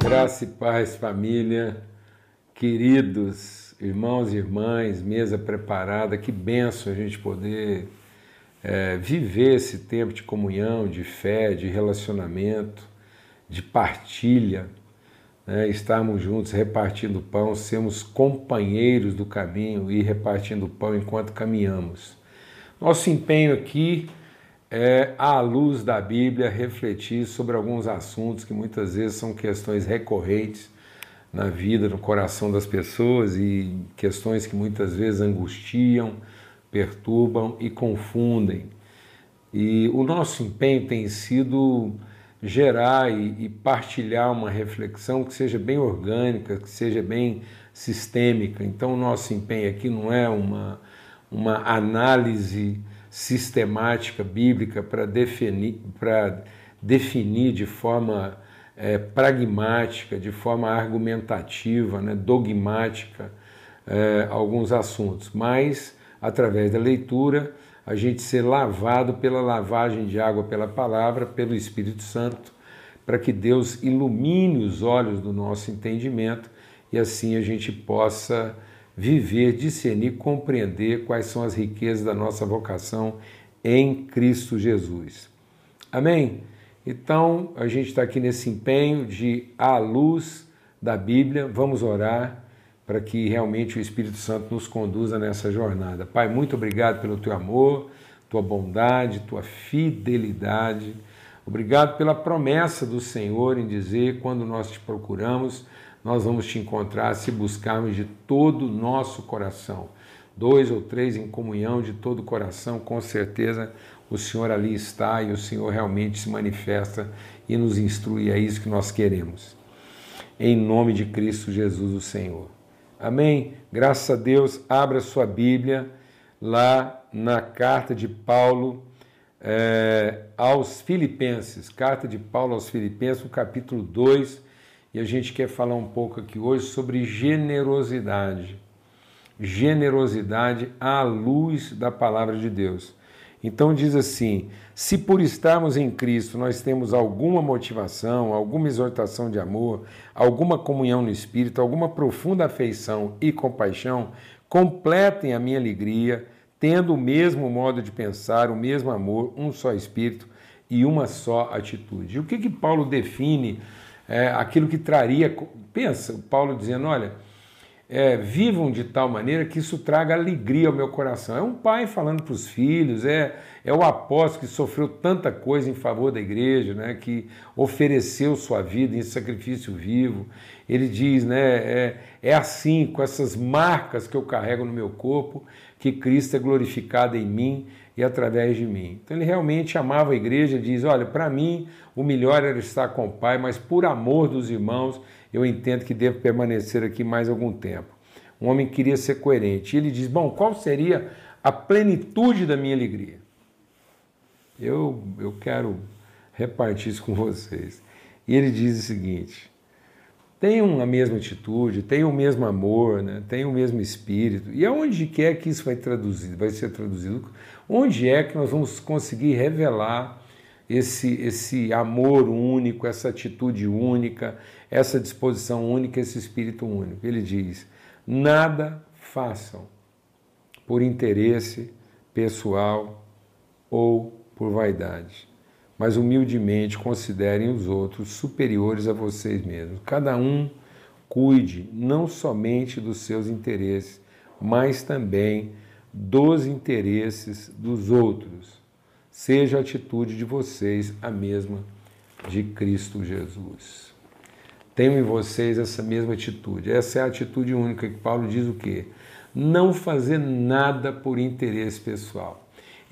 Graça e paz, família, queridos irmãos e irmãs, mesa preparada, que benção a gente poder é, viver esse tempo de comunhão, de fé, de relacionamento, de partilha, né? estarmos juntos repartindo pão, sermos companheiros do caminho e repartindo pão enquanto caminhamos. Nosso empenho aqui é, à luz da Bíblia, refletir sobre alguns assuntos que muitas vezes são questões recorrentes na vida, no coração das pessoas e questões que muitas vezes angustiam, perturbam e confundem. E o nosso empenho tem sido gerar e, e partilhar uma reflexão que seja bem orgânica, que seja bem sistêmica. Então, o nosso empenho aqui não é uma, uma análise sistemática bíblica para definir, definir de forma é, pragmática, de forma argumentativa, né, dogmática, é, alguns assuntos, mas através da leitura a gente ser lavado pela lavagem de água pela palavra, pelo Espírito Santo, para que Deus ilumine os olhos do nosso entendimento e assim a gente possa viver, discernir, compreender quais são as riquezas da nossa vocação em Cristo Jesus. Amém? Então, a gente está aqui nesse empenho de, à luz da Bíblia, vamos orar para que realmente o Espírito Santo nos conduza nessa jornada. Pai, muito obrigado pelo teu amor, tua bondade, tua fidelidade. Obrigado pela promessa do Senhor em dizer: quando nós te procuramos, nós vamos te encontrar se buscarmos de todo o nosso coração. Dois ou três em comunhão de todo o coração, com certeza o Senhor ali está e o Senhor realmente se manifesta e nos instrui. É isso que nós queremos. Em nome de Cristo Jesus, o Senhor. Amém? Graças a Deus, abra sua Bíblia lá na carta de Paulo é, aos Filipenses. Carta de Paulo aos Filipenses, capítulo 2 e a gente quer falar um pouco aqui hoje sobre generosidade. Generosidade à luz da palavra de Deus. Então diz assim: se por estarmos em Cristo nós temos alguma motivação, alguma exortação de amor, alguma comunhão no Espírito, alguma profunda afeição e compaixão, completem a minha alegria, tendo o mesmo modo de pensar, o mesmo amor, um só Espírito e uma só atitude. O que, que Paulo define é, aquilo que traria. Pensa, Paulo dizendo: olha, é, vivam de tal maneira que isso traga alegria ao meu coração. É um pai falando para os filhos, é, é o apóstolo que sofreu tanta coisa em favor da igreja, né, que ofereceu sua vida em sacrifício vivo. Ele diz, né, é, é assim, com essas marcas que eu carrego no meu corpo, que Cristo é glorificado em mim e através de mim. Então ele realmente amava a igreja, diz: Olha, para mim o melhor era estar com o Pai, mas por amor dos irmãos eu entendo que devo permanecer aqui mais algum tempo. Um homem queria ser coerente. E ele diz: Bom, qual seria a plenitude da minha alegria? Eu, eu quero repartir isso com vocês. E ele diz o seguinte: tenham a mesma atitude, tenham o mesmo amor, né? tenham o mesmo espírito. E aonde quer que isso vai, traduzir, vai ser traduzido? Onde é que nós vamos conseguir revelar esse, esse amor único, essa atitude única, essa disposição única, esse espírito único? Ele diz: nada façam por interesse pessoal ou por vaidade, mas humildemente considerem os outros superiores a vocês mesmos. Cada um cuide não somente dos seus interesses, mas também dos interesses dos outros. Seja a atitude de vocês a mesma de Cristo Jesus. Tenham em vocês essa mesma atitude. Essa é a atitude única que Paulo diz o quê? Não fazer nada por interesse pessoal.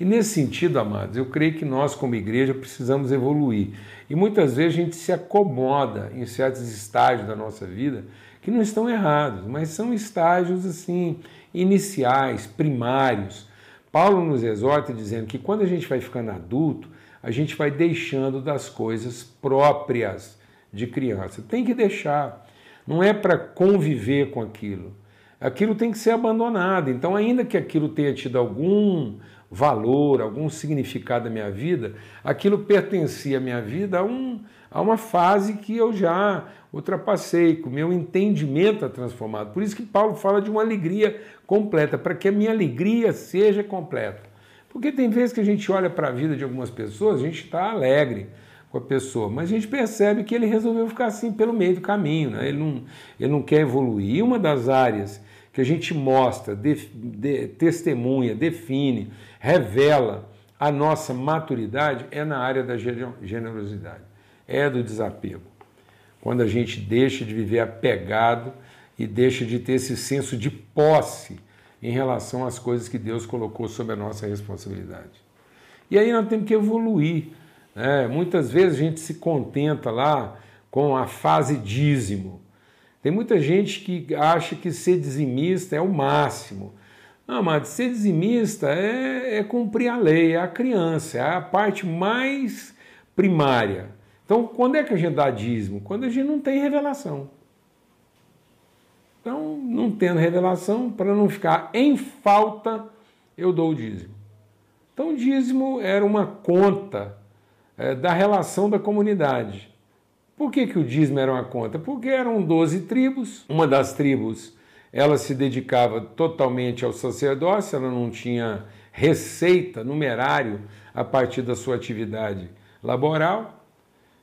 E nesse sentido, amados, eu creio que nós, como igreja, precisamos evoluir. E muitas vezes a gente se acomoda em certos estágios da nossa vida que não estão errados, mas são estágios assim iniciais, primários. Paulo nos exorta dizendo que quando a gente vai ficando adulto, a gente vai deixando das coisas próprias de criança. Tem que deixar. não é para conviver com aquilo. Aquilo tem que ser abandonado. Então, ainda que aquilo tenha tido algum valor, algum significado na minha vida, aquilo pertencia à minha vida a, um, a uma fase que eu já ultrapassei, que o meu entendimento é transformado. Por isso que Paulo fala de uma alegria completa, para que a minha alegria seja completa. Porque tem vezes que a gente olha para a vida de algumas pessoas, a gente está alegre com a pessoa, mas a gente percebe que ele resolveu ficar assim pelo meio do caminho, né? ele, não, ele não quer evoluir. E uma das áreas que a gente mostra, de, de, testemunha, define, revela a nossa maturidade é na área da generosidade, é do desapego. Quando a gente deixa de viver apegado e deixa de ter esse senso de posse em relação às coisas que Deus colocou sob a nossa responsabilidade. E aí nós temos que evoluir. Né? Muitas vezes a gente se contenta lá com a fase dízimo. Tem muita gente que acha que ser dizimista é o máximo. Não, mas ser dizimista é, é cumprir a lei, é a criança, é a parte mais primária. Então, quando é que a gente dá dízimo? Quando a gente não tem revelação. Então, não tendo revelação, para não ficar em falta, eu dou o dízimo. Então, o dízimo era uma conta é, da relação da comunidade. Por que, que o dízimo era uma conta? Porque eram 12 tribos, uma das tribos ela se dedicava totalmente ao sacerdócio, ela não tinha receita, numerário a partir da sua atividade laboral.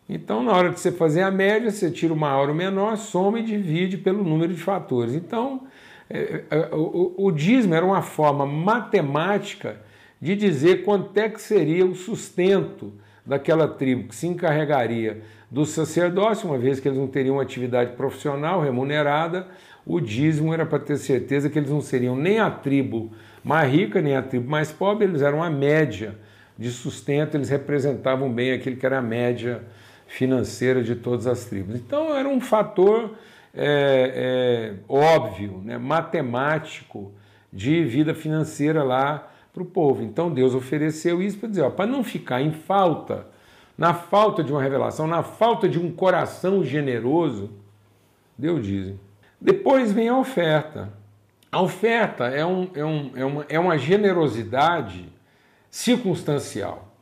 Então, na hora de você fazer a média, você tira o maior ou menor, soma e divide pelo número de fatores. Então, é, é, o, o dízimo era uma forma matemática de dizer quanto é que seria o sustento daquela tribo que se encarregaria do sacerdócio, uma vez que eles não teriam uma atividade profissional remunerada, o dízimo era para ter certeza que eles não seriam nem a tribo mais rica, nem a tribo mais pobre, eles eram a média de sustento, eles representavam bem aquilo que era a média financeira de todas as tribos. Então era um fator é, é, óbvio, né, matemático de vida financeira lá para o povo. Então Deus ofereceu isso para dizer, para não ficar em falta, na falta de uma revelação, na falta de um coração generoso, Deus diz. Depois vem a oferta. A oferta é, um, é, um, é, uma, é uma generosidade circunstancial.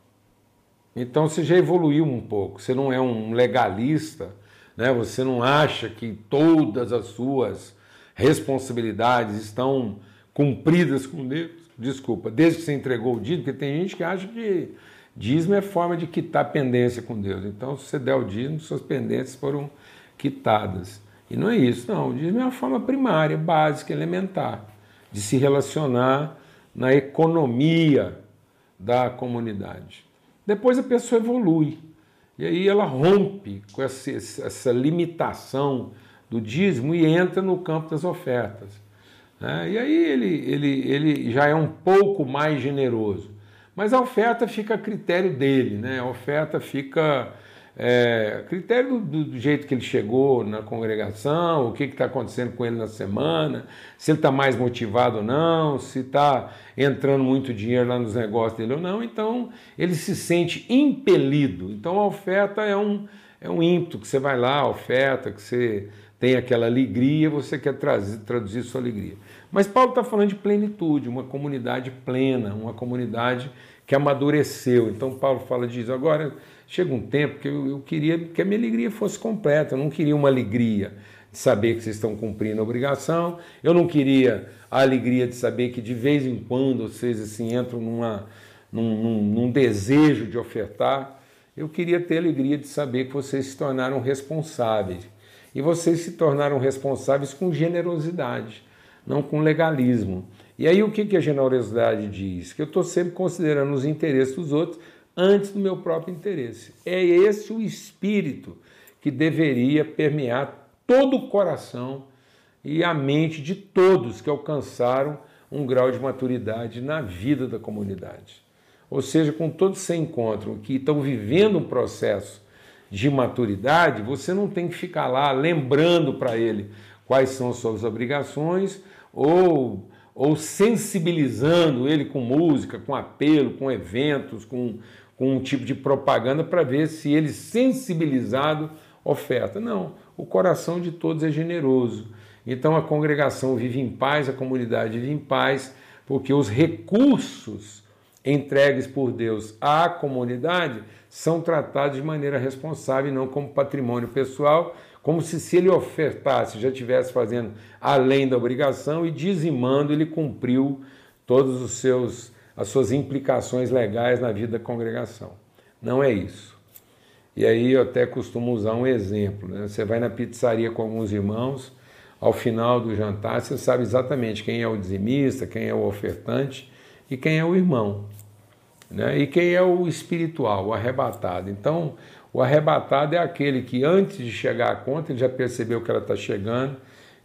Então você já evoluiu um pouco, você não é um legalista, né? você não acha que todas as suas responsabilidades estão cumpridas com Deus. Desculpa, desde que você entregou o dízimo, porque tem gente que acha que dízimo é forma de quitar pendência com Deus. Então, se você der o dízimo, suas pendências foram quitadas. E não é isso, não. O dízimo é uma forma primária, básica, elementar, de se relacionar na economia da comunidade. Depois a pessoa evolui. E aí ela rompe com essa, essa limitação do dízimo e entra no campo das ofertas. Né? E aí ele, ele, ele já é um pouco mais generoso. Mas a oferta fica a critério dele, né? a oferta fica é, critério do, do, jeito que ele chegou na congregação, o que está acontecendo com ele na semana, se ele está mais motivado ou não, se está entrando muito dinheiro lá nos negócios dele ou não. Então ele se sente impelido. Então a oferta é um, é um ímpeto que você vai lá, a oferta, que você tem aquela alegria, você quer trazer, traduzir sua alegria. Mas Paulo está falando de plenitude, uma comunidade plena, uma comunidade que amadureceu. Então Paulo fala disso. Agora chega um tempo que eu, eu queria que a minha alegria fosse completa. Eu não queria uma alegria de saber que vocês estão cumprindo a obrigação. Eu não queria a alegria de saber que de vez em quando vocês assim entram numa, num, num, num desejo de ofertar. Eu queria ter a alegria de saber que vocês se tornaram responsáveis. E vocês se tornaram responsáveis com generosidade, não com legalismo. E aí o que, que a generosidade diz? Que eu estou sempre considerando os interesses dos outros antes do meu próprio interesse. É esse o espírito que deveria permear todo o coração e a mente de todos que alcançaram um grau de maturidade na vida da comunidade. Ou seja, com todos que você encontra que estão vivendo um processo de maturidade, você não tem que ficar lá lembrando para ele quais são as suas obrigações ou, ou sensibilizando ele com música, com apelo, com eventos, com, com um tipo de propaganda para ver se ele, sensibilizado, oferta. Não. o coração de todos é generoso. Então a congregação vive em paz, a comunidade vive em paz, porque os recursos entregues por Deus à comunidade são tratados de maneira responsável e não como patrimônio pessoal, como se, se ele ofertasse, já estivesse fazendo além da obrigação e dizimando, ele cumpriu todos os seus as suas implicações legais na vida da congregação. Não é isso. E aí eu até costumo usar um exemplo. Né? Você vai na pizzaria com alguns irmãos, ao final do jantar você sabe exatamente quem é o dizimista, quem é o ofertante e quem é o irmão. Né? E quem é o espiritual, o arrebatado. Então, o arrebatado é aquele que antes de chegar à conta, ele já percebeu que ela está chegando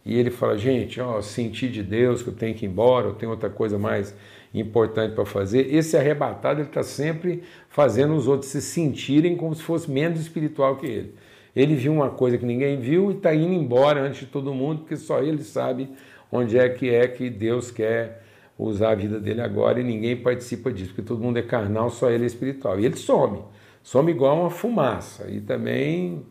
e ele fala: Gente, ó, senti de Deus que eu tenho que ir embora, eu tenho outra coisa mais importante para fazer. Esse arrebatado ele está sempre fazendo os outros se sentirem como se fosse menos espiritual que ele. Ele viu uma coisa que ninguém viu e está indo embora antes de todo mundo, porque só ele sabe onde é que é que Deus quer usar a vida dele agora e ninguém participa disso, porque todo mundo é carnal, só ele é espiritual. E ele some, some igual uma fumaça e também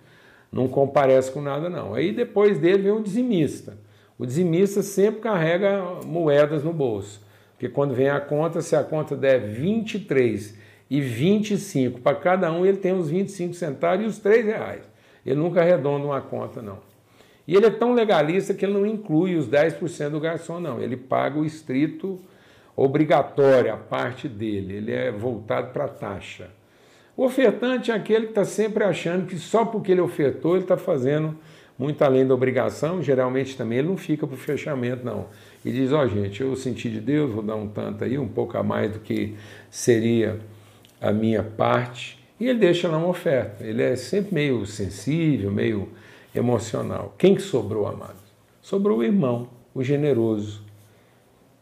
não comparece com nada não. Aí depois dele vem o dizimista. O dizimista sempre carrega moedas no bolso. Porque quando vem a conta, se a conta der 23 e 25 para cada um, ele tem os 25 centavos e os 3 reais. Ele nunca arredonda uma conta, não. E ele é tão legalista que ele não inclui os 10% do garçom, não. Ele paga o estrito obrigatório, a parte dele. Ele é voltado para a taxa. O ofertante é aquele que está sempre achando que só porque ele ofertou, ele está fazendo muito além da obrigação. Geralmente também ele não fica para o fechamento, não e diz: Ó, oh, gente, eu senti de Deus, vou dar um tanto aí, um pouco a mais do que seria a minha parte. E ele deixa lá uma oferta. Ele é sempre meio sensível, meio emocional. Quem que sobrou, amado? Sobrou o irmão, o generoso,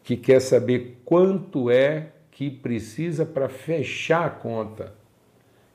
que quer saber quanto é que precisa para fechar a conta.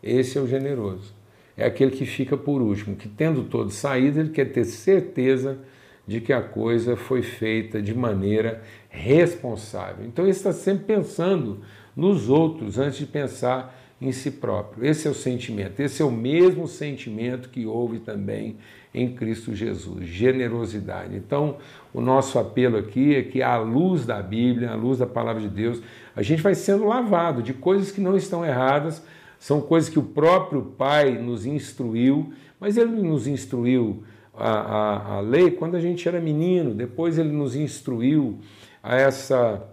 Esse é o generoso. É aquele que fica por último, que tendo todo saído, ele quer ter certeza de que a coisa foi feita de maneira responsável. Então ele está sempre pensando nos outros antes de pensar em si próprio. Esse é o sentimento, esse é o mesmo sentimento que houve também em Cristo Jesus, generosidade. Então, o nosso apelo aqui é que à luz da Bíblia, à luz da palavra de Deus, a gente vai sendo lavado de coisas que não estão erradas, são coisas que o próprio Pai nos instruiu, mas ele nos instruiu a, a, a lei quando a gente era menino, depois ele nos instruiu a essa,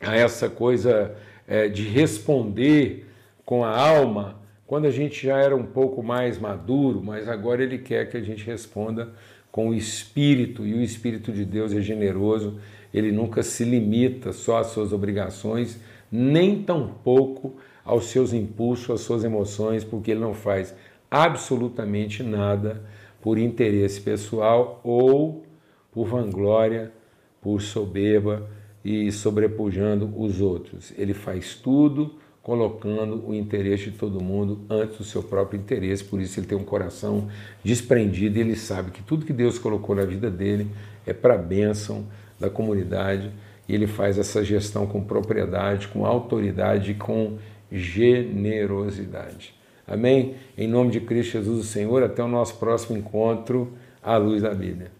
a essa coisa é, de responder com a alma. Quando a gente já era um pouco mais maduro, mas agora ele quer que a gente responda com o Espírito, e o Espírito de Deus é generoso, ele nunca se limita só às suas obrigações, nem tampouco aos seus impulsos, às suas emoções, porque ele não faz absolutamente nada por interesse pessoal ou por vanglória, por soberba e sobrepujando os outros. Ele faz tudo colocando o interesse de todo mundo antes do seu próprio interesse, por isso ele tem um coração desprendido e ele sabe que tudo que Deus colocou na vida dele é para a bênção da comunidade e ele faz essa gestão com propriedade, com autoridade e com generosidade. Amém? Em nome de Cristo Jesus, o Senhor, até o nosso próximo encontro à luz da Bíblia.